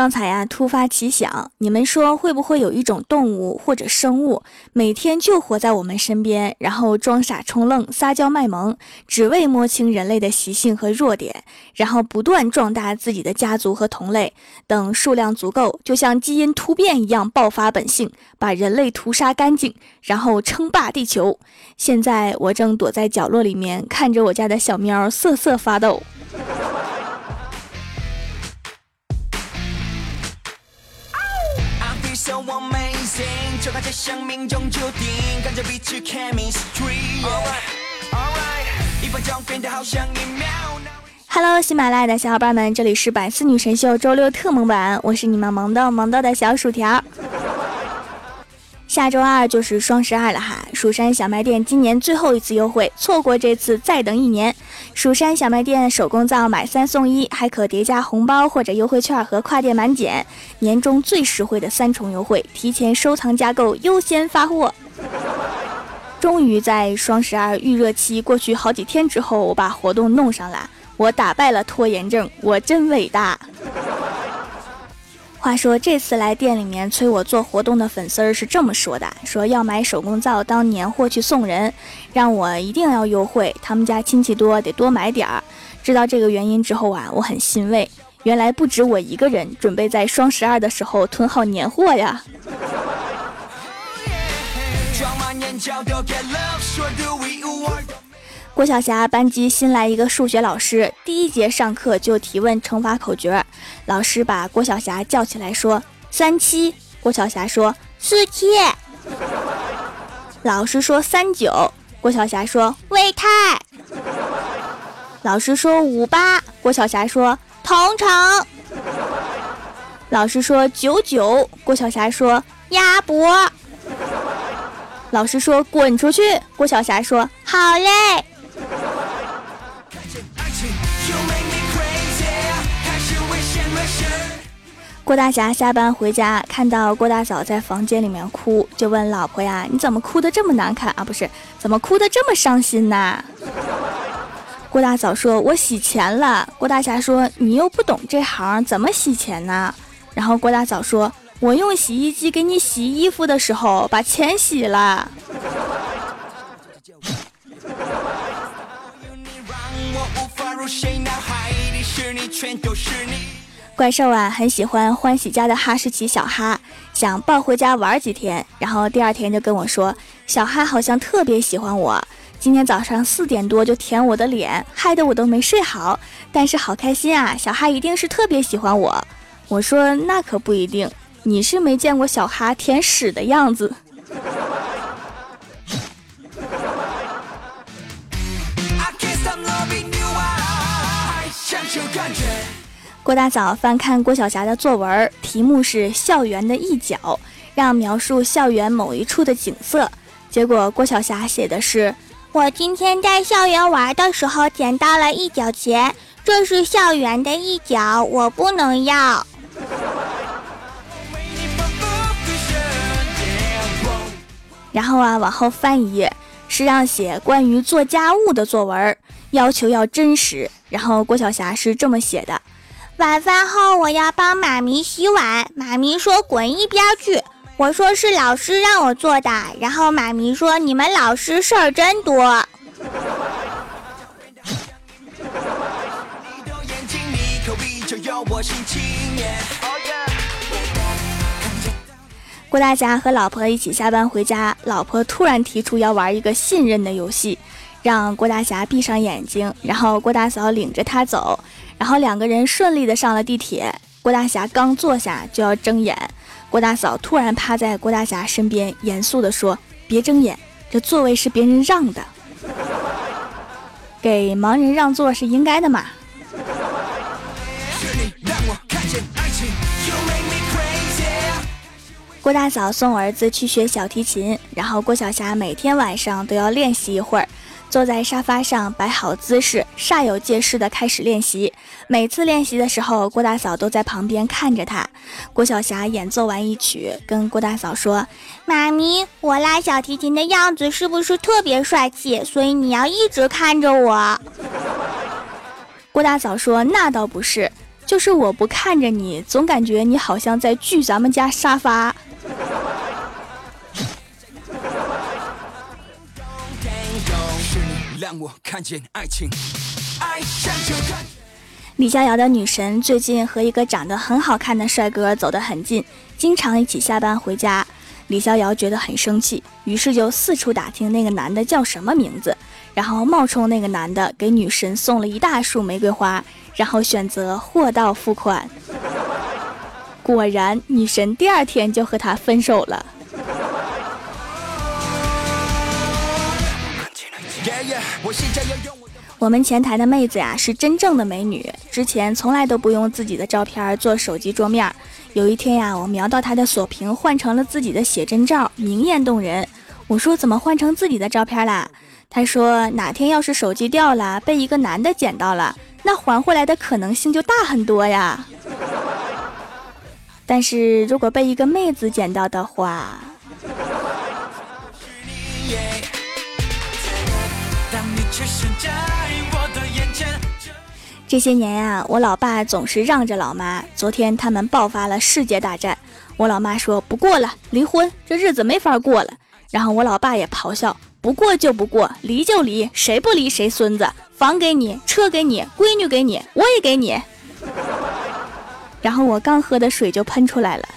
刚才呀，突发奇想，你们说会不会有一种动物或者生物，每天就活在我们身边，然后装傻充愣、撒娇卖萌，只为摸清人类的习性和弱点，然后不断壮大自己的家族和同类，等数量足够，就像基因突变一样爆发本性，把人类屠杀干净，然后称霸地球。现在我正躲在角落里面，看着我家的小喵瑟瑟发抖。Hello，喜马拉雅的小伙伴们，这里是百思女神秀周六特萌版，我是你们萌豆萌豆的小薯条。下周二就是双十二了哈，蜀山小卖店今年最后一次优惠，错过这次再等一年。蜀山小卖店手工皂买三送一，还可叠加红包或者优惠券和跨店满减，年终最实惠的三重优惠，提前收藏加购优先发货。终于在双十二预热期过去好几天之后，我把活动弄上了，我打败了拖延症，我真伟大。话说这次来店里面催我做活动的粉丝儿是这么说的：说要买手工皂当年货去送人，让我一定要优惠。他们家亲戚多，得多买点儿。知道这个原因之后啊，我很欣慰。原来不止我一个人准备在双十二的时候囤好年货呀。郭晓霞班级新来一个数学老师，第一节上课就提问乘法口诀。老师把郭晓霞叫起来说：“三七。”郭晓霞说：“四七。”老师说：“三九。”郭晓霞说：“魏泰。”老师说：“五八。”郭晓霞说：“同城。”老师说：“九九。”郭晓霞说：“鸭脖。”老师说：“滚出去。”郭晓霞说：“好嘞。”郭大侠下班回家，看到郭大嫂在房间里面哭，就问老婆呀：“你怎么哭的这么难看啊？不是，怎么哭的这么伤心呐？”郭大嫂说：“我洗钱了。”郭大侠说：“你又不懂这行，怎么洗钱呢？”然后郭大嫂说：“我用洗衣机给你洗衣服的时候，把钱洗了。”怪兽啊，很喜欢欢喜家的哈士奇小哈，想抱回家玩几天。然后第二天就跟我说，小哈好像特别喜欢我。今天早上四点多就舔我的脸，害得我都没睡好。但是好开心啊，小哈一定是特别喜欢我。我说那可不一定，你是没见过小哈舔屎的样子。郭大嫂翻看郭晓霞的作文，题目是《校园的一角》，让描述校园某一处的景色。结果郭晓霞写的是：“我今天在校园玩的时候捡到了一角钱，这是校园的一角，我不能要。”然后啊，往后翻一页，是让写关于做家务的作文，要求要真实。然后郭晓霞是这么写的。晚饭后我要帮妈咪洗碗，妈咪说滚一边去。我说是老师让我做的，然后妈咪说你们老师事儿真多。郭大侠和老婆一起下班回家，老婆突然提出要玩一个信任的游戏，让郭大侠闭上眼睛，然后郭大嫂领着他走。然后两个人顺利的上了地铁，郭大侠刚坐下就要睁眼，郭大嫂突然趴在郭大侠身边，严肃的说：“别睁眼，这座位是别人让的，给盲人让座是应该的嘛。”郭大嫂送儿子去学小提琴，然后郭晓霞每天晚上都要练习一会儿。坐在沙发上摆好姿势，煞有介事的开始练习。每次练习的时候，郭大嫂都在旁边看着他。郭晓霞演奏完一曲，跟郭大嫂说：“妈咪，我拉小提琴的样子是不是特别帅气？所以你要一直看着我。”郭大嫂说：“那倒不是，就是我不看着你，总感觉你好像在锯咱们家沙发。”让我看见爱情李逍遥的女神最近和一个长得很好看的帅哥走得很近，经常一起下班回家。李逍遥觉得很生气，于是就四处打听那个男的叫什么名字，然后冒充那个男的给女神送了一大束玫瑰花，然后选择货到付款。果然，女神第二天就和他分手了。我们前台的妹子呀，是真正的美女，之前从来都不用自己的照片做手机桌面。有一天呀，我瞄到她的锁屏换成了自己的写真照，明艳动人。我说怎么换成自己的照片啦？她说哪天要是手机掉了，被一个男的捡到了，那还回来的可能性就大很多呀。但是如果被一个妹子捡到的话。这些年呀，我老爸总是让着老妈。昨天他们爆发了世界大战，我老妈说不过了，离婚，这日子没法过了。然后我老爸也咆哮，不过就不过，离就离，谁不离谁孙子。房给你，车给你，闺女给你，我也给你。然后我刚喝的水就喷出来了。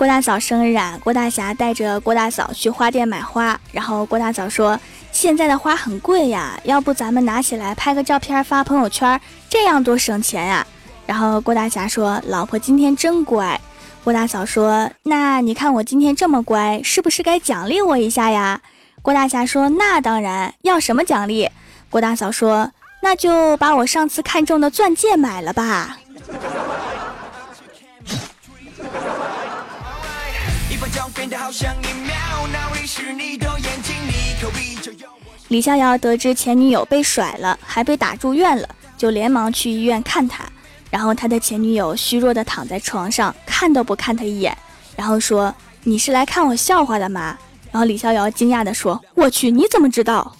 郭大嫂生日啊！郭大侠带着郭大嫂去花店买花，然后郭大嫂说：“现在的花很贵呀，要不咱们拿起来拍个照片发朋友圈，这样多省钱呀。”然后郭大侠说：“老婆今天真乖。”郭大嫂说：“那你看我今天这么乖，是不是该奖励我一下呀？”郭大侠说：“那当然，要什么奖励？”郭大嫂说：“那就把我上次看中的钻戒买了吧。”李逍遥得知前女友被甩了，还被打住院了，就连忙去医院看他。然后他的前女友虚弱的躺在床上，看都不看他一眼，然后说：“你是来看我笑话的吗？”然后李逍遥惊讶的说：“我去，你怎么知道？”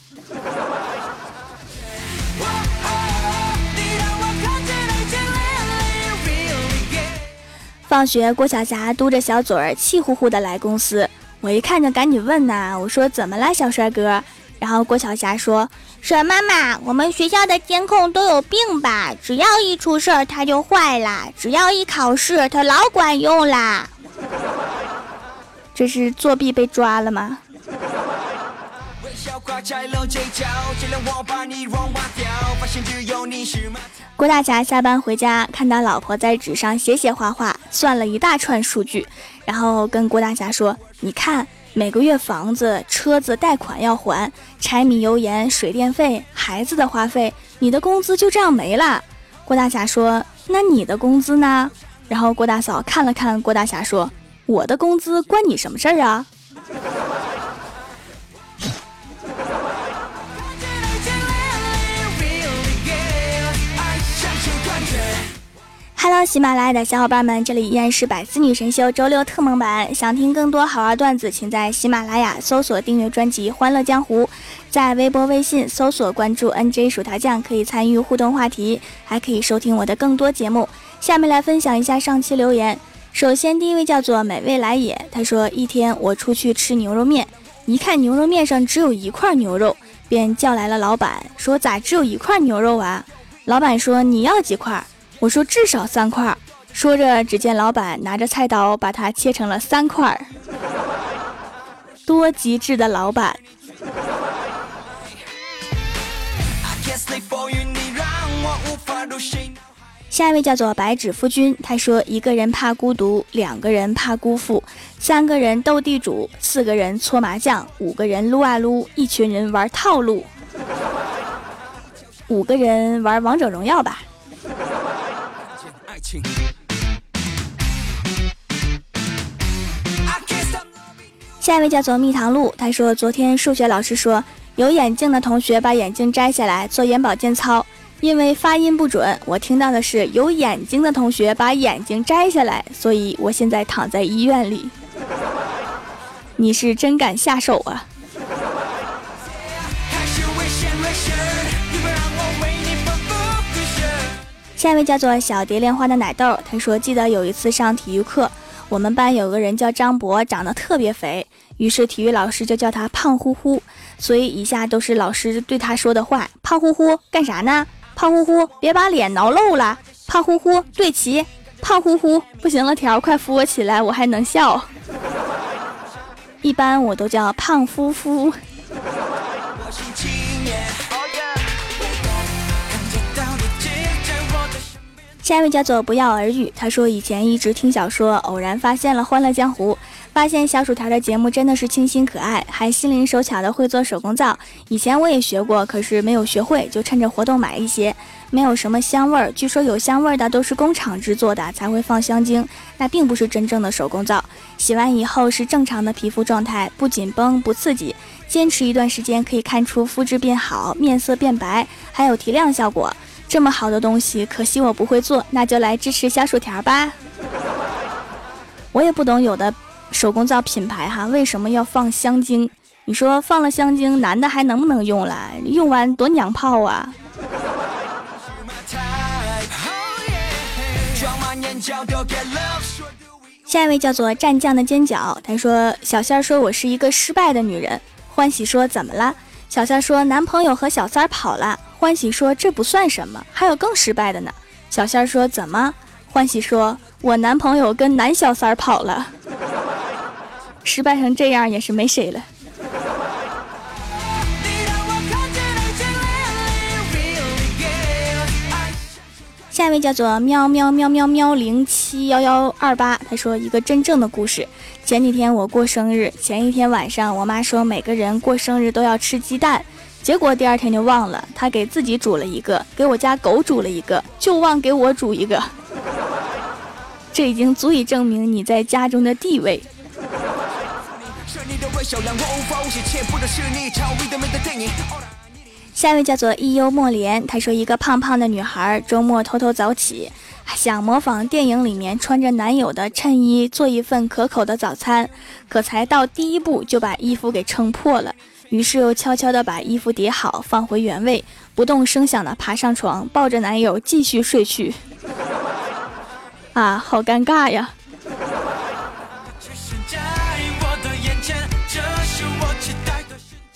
放学，郭晓霞嘟着小嘴儿，气呼呼的来公司。我一看就赶紧问呐，我说怎么了，小帅哥？然后郭晓霞说：“沈妈妈，我们学校的监控都有病吧？只要一出事儿，它就坏啦；只要一考试，它老管用啦。这是作弊被抓了吗？”郭大侠下班回家，看到老婆在纸上写写画画，算了一大串数据，然后跟郭大侠说：“你看，每个月房子、车子贷款要还，柴米油盐、水电费、孩子的花费，你的工资就这样没了。”郭大侠说：“那你的工资呢？”然后郭大嫂看了看郭大侠说：“我的工资关你什么事儿啊？”喜马拉雅的小伙伴们，这里依然是百思女神秀周六特蒙版。想听更多好玩段子，请在喜马拉雅搜索订阅专辑《欢乐江湖》，在微博、微信搜索关注 NJ 薯条酱，可以参与互动话题，还可以收听我的更多节目。下面来分享一下上期留言。首先，第一位叫做美味来也，他说：一天我出去吃牛肉面，一看牛肉面上只有一块牛肉，便叫来了老板，说咋只有一块牛肉啊？老板说你要几块？我说至少三块。说着，只见老板拿着菜刀把它切成了三块。多机智的老板！下一位叫做白纸夫君，他说：一个人怕孤独，两个人怕辜负，三个人斗地主，四个人搓麻将，五个人撸啊撸，一群人玩套路，五个人玩王者荣耀吧。下一位叫做蜜糖露，他说昨天数学老师说有眼镜的同学把眼镜摘下来做眼保健操，因为发音不准，我听到的是有眼睛的同学把眼睛摘下来，所以我现在躺在医院里。你是真敢下手啊！下一位叫做小蝶莲花的奶豆，他说记得有一次上体育课，我们班有个人叫张博，长得特别肥，于是体育老师就叫他胖乎乎。所以以下都是老师对他说的话：胖乎乎干啥呢？胖乎乎别把脸挠漏了。胖乎乎对齐。胖乎乎不行了，条快扶我起来，我还能笑。一般我都叫胖乎乎。下一位叫做不药而愈，他说以前一直听小说，偶然发现了《欢乐江湖》，发现小薯条的节目真的是清新可爱，还心灵手巧的会做手工皂。以前我也学过，可是没有学会，就趁着活动买一些，没有什么香味儿。据说有香味儿的都是工厂制作的，才会放香精，那并不是真正的手工皂。洗完以后是正常的皮肤状态，不紧绷不刺激，坚持一段时间可以看出肤质变好，面色变白，还有提亮效果。这么好的东西，可惜我不会做，那就来支持小薯条吧。我也不懂有的手工皂品牌哈，为什么要放香精？你说放了香精，男的还能不能用了？用完多娘炮啊！下一位叫做蘸酱的尖角，他说小仙儿说我是一个失败的女人，欢喜说怎么了？小仙儿说男朋友和小三儿跑了。欢喜说：“这不算什么，还有更失败的呢。”小仙儿说：“怎么？”欢喜说：“我男朋友跟男小三儿跑了，失败成这样也是没谁了。”下一位叫做喵喵喵喵喵零七幺幺二八，他说一个真正的故事。前几天我过生日，前一天晚上我妈说每个人过生日都要吃鸡蛋。结果第二天就忘了，他给自己煮了一个，给我家狗煮了一个，就忘给我煮一个。这已经足以证明你在家中的地位。下一位叫做一幽莫莲，他说一个胖胖的女孩周末偷偷早起，想模仿电影里面穿着男友的衬衣做一份可口的早餐，可才到第一步就把衣服给撑破了。于是又悄悄地把衣服叠好，放回原位，不动声响地爬上床，抱着男友继续睡去。啊，好尴尬呀！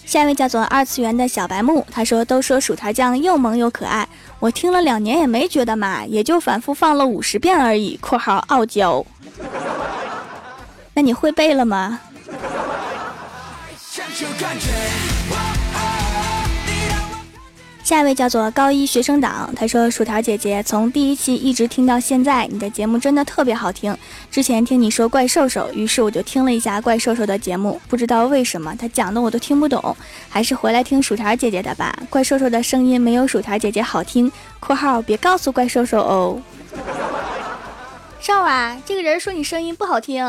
下一位叫做二次元的小白木，他说：“都说薯条酱又萌又可爱，我听了两年也没觉得嘛，也就反复放了五十遍而已。”（括号傲娇）那你会背了吗？下一位叫做高一学生党，他说：“薯条姐姐从第一期一直听到现在，你的节目真的特别好听。之前听你说怪兽兽，于是我就听了一下怪兽兽的节目，不知道为什么他讲的我都听不懂，还是回来听薯条姐姐的吧。怪兽兽的声音没有薯条姐姐好听。（括号别告诉怪兽兽哦。）少啊，这个人说你声音不好听。”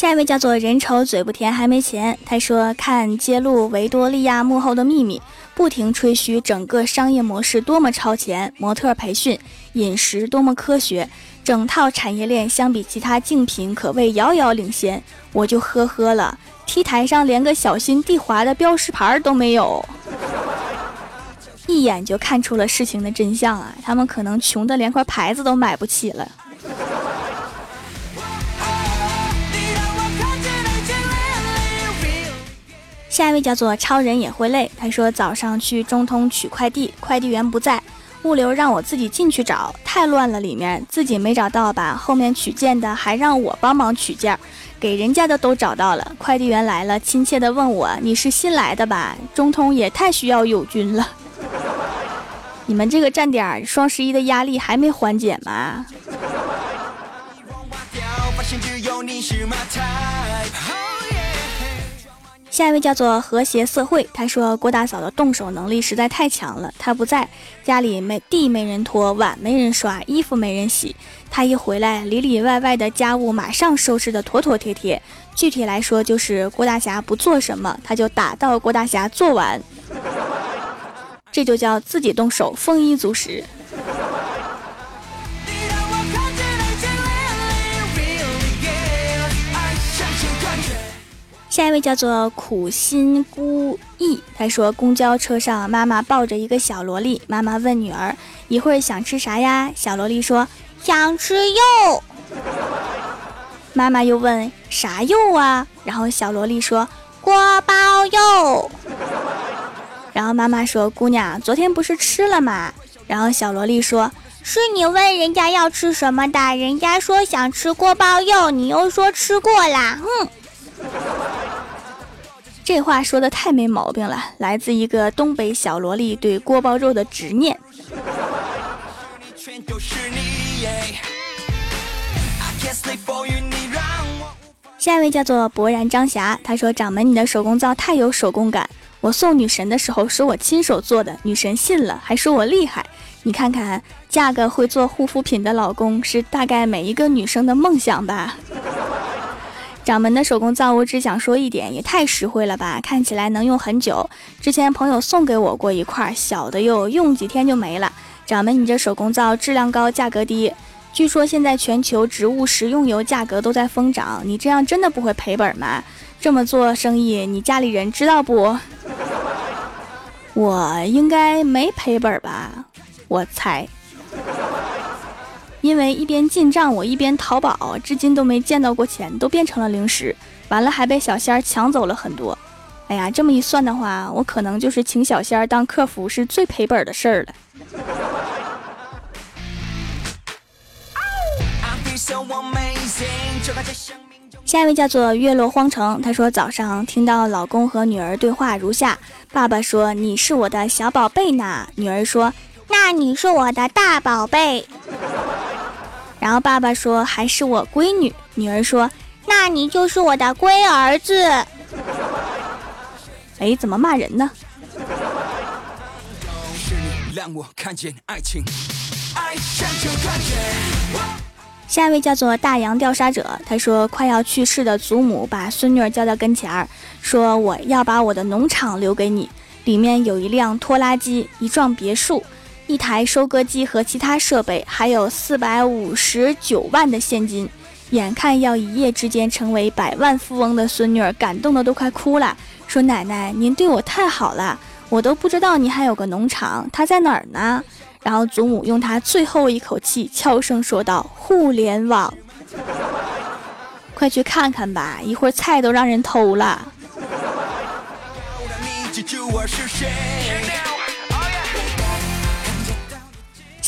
下一位叫做人丑嘴不甜还没钱，他说看揭露维多利亚幕后的秘密，不停吹嘘整个商业模式多么超前，模特培训、饮食多么科学，整套产业链相比其他竞品可谓遥遥领先。我就呵呵了，T 台上连个小心地滑的标识牌都没有，一眼就看出了事情的真相啊！他们可能穷的连块牌子都买不起了。下一位叫做超人也会累。他说早上去中通取快递，快递员不在，物流让我自己进去找，太乱了，里面自己没找到吧？后面取件的还让我帮忙取件，给人家的都找到了。快递员来了，亲切的问我：“你是新来的吧？”中通也太需要友军了。你们这个站点双十一的压力还没缓解吗？下一位叫做和谐社会，他说郭大嫂的动手能力实在太强了，她不在家里没地没人拖，碗没人刷，衣服没人洗，他一回来里里外外的家务马上收拾的妥妥帖帖。具体来说就是郭大侠不做什么，他就打到郭大侠做完，这就叫自己动手，丰衣足食。下一位叫做苦心孤意，他说公交车上，妈妈抱着一个小萝莉，妈妈问女儿一会儿想吃啥呀？小萝莉说想吃肉。妈妈又问啥肉啊？然后小萝莉说锅包肉。然后妈妈说姑娘昨天不是吃了吗？然后小萝莉说是你问人家要吃什么的，人家说想吃锅包肉，你又说吃过啦，哼。这话说的太没毛病了，来自一个东北小萝莉对锅包肉的执念。下一位叫做勃然张霞，他说：“掌门，你的手工皂太有手工感，我送女神的时候说我亲手做的，女神信了，还说我厉害。你看看，嫁个会做护肤品的老公，是大概每一个女生的梦想吧。”掌门的手工皂，我只想说一点，也太实惠了吧！看起来能用很久。之前朋友送给我过一块小的，哟，用几天就没了。掌门，你这手工皂质量高，价格低。据说现在全球植物食用油价格都在疯涨，你这样真的不会赔本吗？这么做生意，你家里人知道不？我应该没赔本吧？我猜。因为一边进账，我一边淘宝，至今都没见到过钱，都变成了零食。完了还被小仙儿抢走了很多。哎呀，这么一算的话，我可能就是请小仙儿当客服是最赔本的事儿了。下一位叫做月落荒城，他说早上听到老公和女儿对话如下：爸爸说你是我的小宝贝呢，女儿说那你是我的大宝贝。然后爸爸说：“还是我闺女。”女儿说：“那你就是我的龟儿子。”哎，怎么骂人呢？下一位叫做大洋调查者，他说：“快要去世的祖母把孙女儿叫到跟前儿，说我要把我的农场留给你，里面有一辆拖拉机，一幢别墅。”一台收割机和其他设备，还有四百五十九万的现金，眼看要一夜之间成为百万富翁的孙女儿，感动的都快哭了，说：“奶奶，您对我太好了，我都不知道您还有个农场，它在哪儿呢？”然后祖母用她最后一口气悄声说道：“互联网，快去看看吧，一会儿菜都让人偷了。”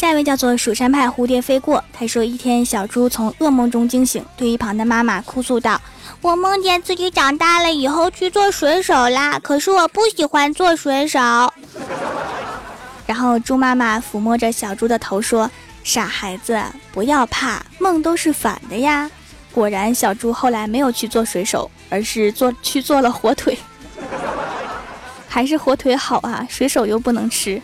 下一位叫做蜀山派蝴蝶飞过，他说一天小猪从噩梦中惊醒，对一旁的妈妈哭诉道：“我梦见自己长大了以后去做水手啦，可是我不喜欢做水手。” 然后猪妈妈抚摸着小猪的头说：“傻孩子，不要怕，梦都是反的呀。”果然，小猪后来没有去做水手，而是做去做了火腿，还是火腿好啊，水手又不能吃。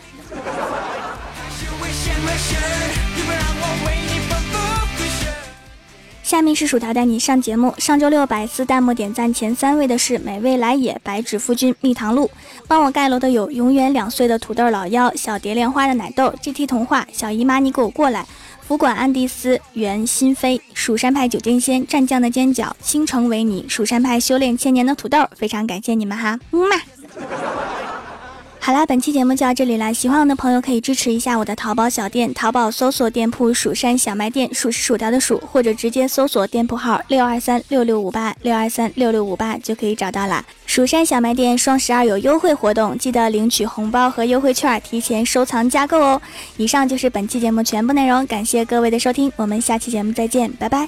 下面是薯条带你上节目。上周六百思弹幕点赞前三位的是美味来也、白纸夫君、蜜糖露。帮我盖楼的有永远两岁的土豆老妖、小蝶莲花的奶豆、GT 童话、小姨妈你给我过来、福管安迪斯、袁心飞、蜀山派九剑仙、战将的尖角、倾城维尼、蜀山派修炼千年的土豆。非常感谢你们哈，么么。好啦，本期节目就到这里啦！喜欢我的朋友可以支持一下我的淘宝小店，淘宝搜索店铺“蜀山小卖店”，数是薯条的数，或者直接搜索店铺号六二三六六五八六二三六六五八就可以找到啦。蜀山小卖店双十二有优惠活动，记得领取红包和优惠券，提前收藏加购哦。以上就是本期节目全部内容，感谢各位的收听，我们下期节目再见，拜拜。